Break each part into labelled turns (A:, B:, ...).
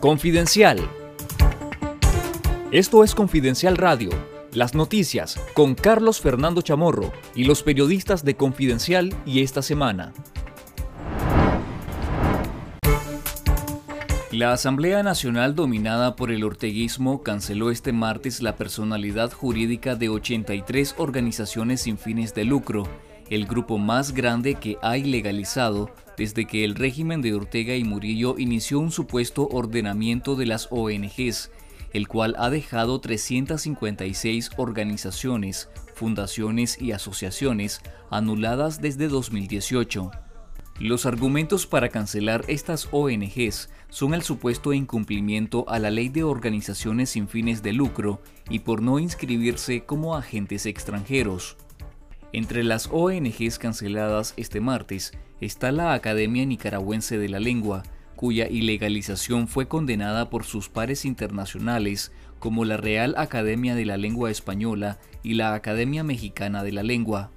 A: Confidencial. Esto es Confidencial Radio, las noticias con Carlos Fernando Chamorro y los periodistas de Confidencial y esta semana. La Asamblea Nacional dominada por el orteguismo canceló este martes la personalidad jurídica de 83 organizaciones sin fines de lucro, el grupo más grande que ha ilegalizado desde que el régimen de Ortega y Murillo inició un supuesto ordenamiento de las ONGs, el cual ha dejado 356 organizaciones, fundaciones y asociaciones anuladas desde 2018. Los argumentos para cancelar estas ONGs son el supuesto incumplimiento a la ley de organizaciones sin fines de lucro y por no inscribirse como agentes extranjeros. Entre las ONGs canceladas este martes está la Academia Nicaragüense de la Lengua, cuya ilegalización fue condenada por sus pares internacionales como la Real Academia de la Lengua Española y la Academia Mexicana de la Lengua.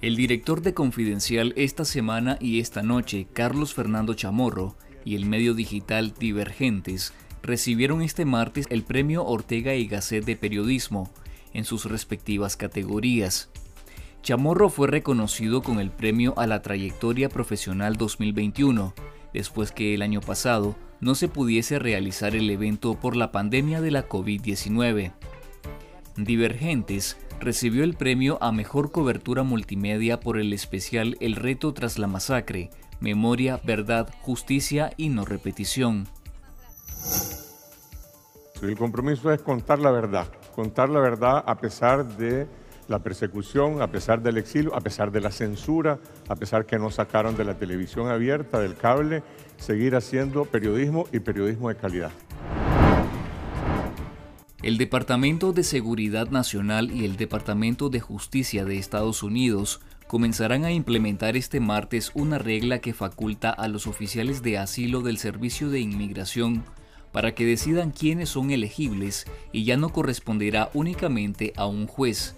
A: El director de Confidencial esta semana y esta noche, Carlos Fernando Chamorro, y el medio digital Divergentes recibieron este martes el premio Ortega y Gasset de Periodismo en sus respectivas categorías. Chamorro fue reconocido con el premio a la trayectoria profesional 2021, después que el año pasado no se pudiese realizar el evento por la pandemia de la COVID-19. Divergentes recibió el premio a Mejor Cobertura Multimedia por el especial El Reto tras la Masacre, Memoria, Verdad, Justicia y No Repetición.
B: El compromiso es contar la verdad, contar la verdad a pesar de la persecución, a pesar del exilio, a pesar de la censura, a pesar que nos sacaron de la televisión abierta, del cable, seguir haciendo periodismo y periodismo de calidad.
A: El Departamento de Seguridad Nacional y el Departamento de Justicia de Estados Unidos comenzarán a implementar este martes una regla que faculta a los oficiales de asilo del Servicio de Inmigración para que decidan quiénes son elegibles y ya no corresponderá únicamente a un juez.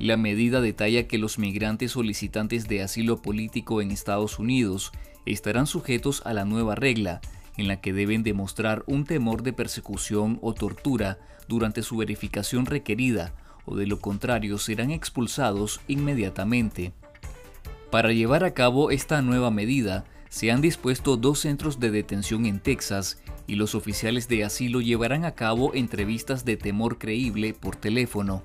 A: La medida detalla que los migrantes solicitantes de asilo político en Estados Unidos estarán sujetos a la nueva regla en la que deben demostrar un temor de persecución o tortura durante su verificación requerida o de lo contrario serán expulsados inmediatamente. Para llevar a cabo esta nueva medida, se han dispuesto dos centros de detención en Texas y los oficiales de asilo llevarán a cabo entrevistas de temor creíble por teléfono.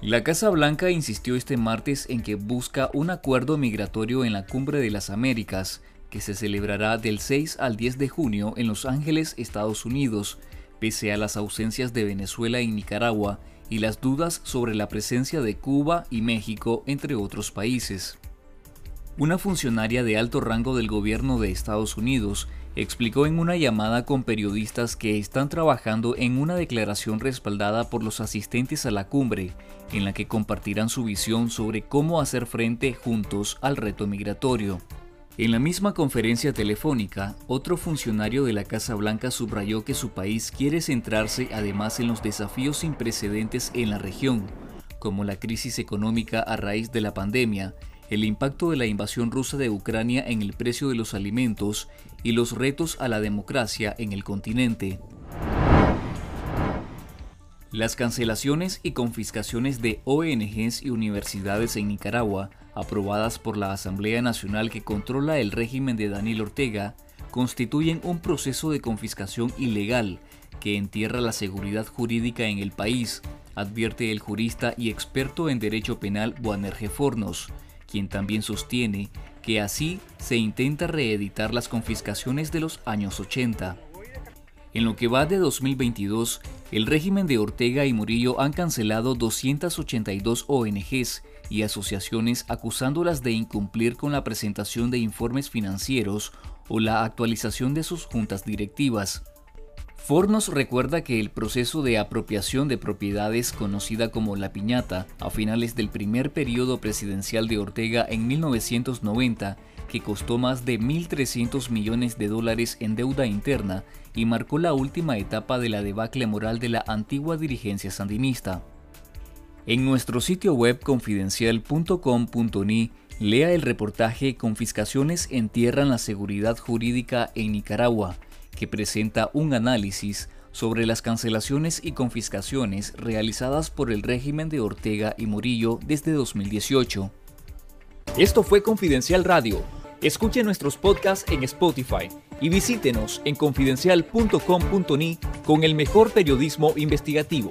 A: La Casa Blanca insistió este martes en que busca un acuerdo migratorio en la Cumbre de las Américas que se celebrará del 6 al 10 de junio en Los Ángeles, Estados Unidos, pese a las ausencias de Venezuela y Nicaragua y las dudas sobre la presencia de Cuba y México, entre otros países. Una funcionaria de alto rango del gobierno de Estados Unidos explicó en una llamada con periodistas que están trabajando en una declaración respaldada por los asistentes a la cumbre, en la que compartirán su visión sobre cómo hacer frente juntos al reto migratorio. En la misma conferencia telefónica, otro funcionario de la Casa Blanca subrayó que su país quiere centrarse además en los desafíos sin precedentes en la región, como la crisis económica a raíz de la pandemia, el impacto de la invasión rusa de Ucrania en el precio de los alimentos y los retos a la democracia en el continente. Las cancelaciones y confiscaciones de ONGs y universidades en Nicaragua aprobadas por la Asamblea Nacional que controla el régimen de Daniel Ortega, constituyen un proceso de confiscación ilegal que entierra la seguridad jurídica en el país, advierte el jurista y experto en derecho penal Buanerge Fornos, quien también sostiene que así se intenta reeditar las confiscaciones de los años 80. En lo que va de 2022, el régimen de Ortega y Murillo han cancelado 282 ONGs y asociaciones acusándolas de incumplir con la presentación de informes financieros o la actualización de sus juntas directivas. Fornos recuerda que el proceso de apropiación de propiedades conocida como la piñata a finales del primer periodo presidencial de Ortega en 1990, que costó más de 1.300 millones de dólares en deuda interna y marcó la última etapa de la debacle moral de la antigua dirigencia sandinista. En nuestro sitio web confidencial.com.ni Lea el reportaje Confiscaciones entierran la seguridad jurídica en Nicaragua, que presenta un análisis sobre las cancelaciones y confiscaciones realizadas por el régimen de Ortega y Murillo desde 2018. Esto fue Confidencial Radio. Escuche nuestros podcasts en Spotify y visítenos en confidencial.com.ni con el mejor periodismo investigativo.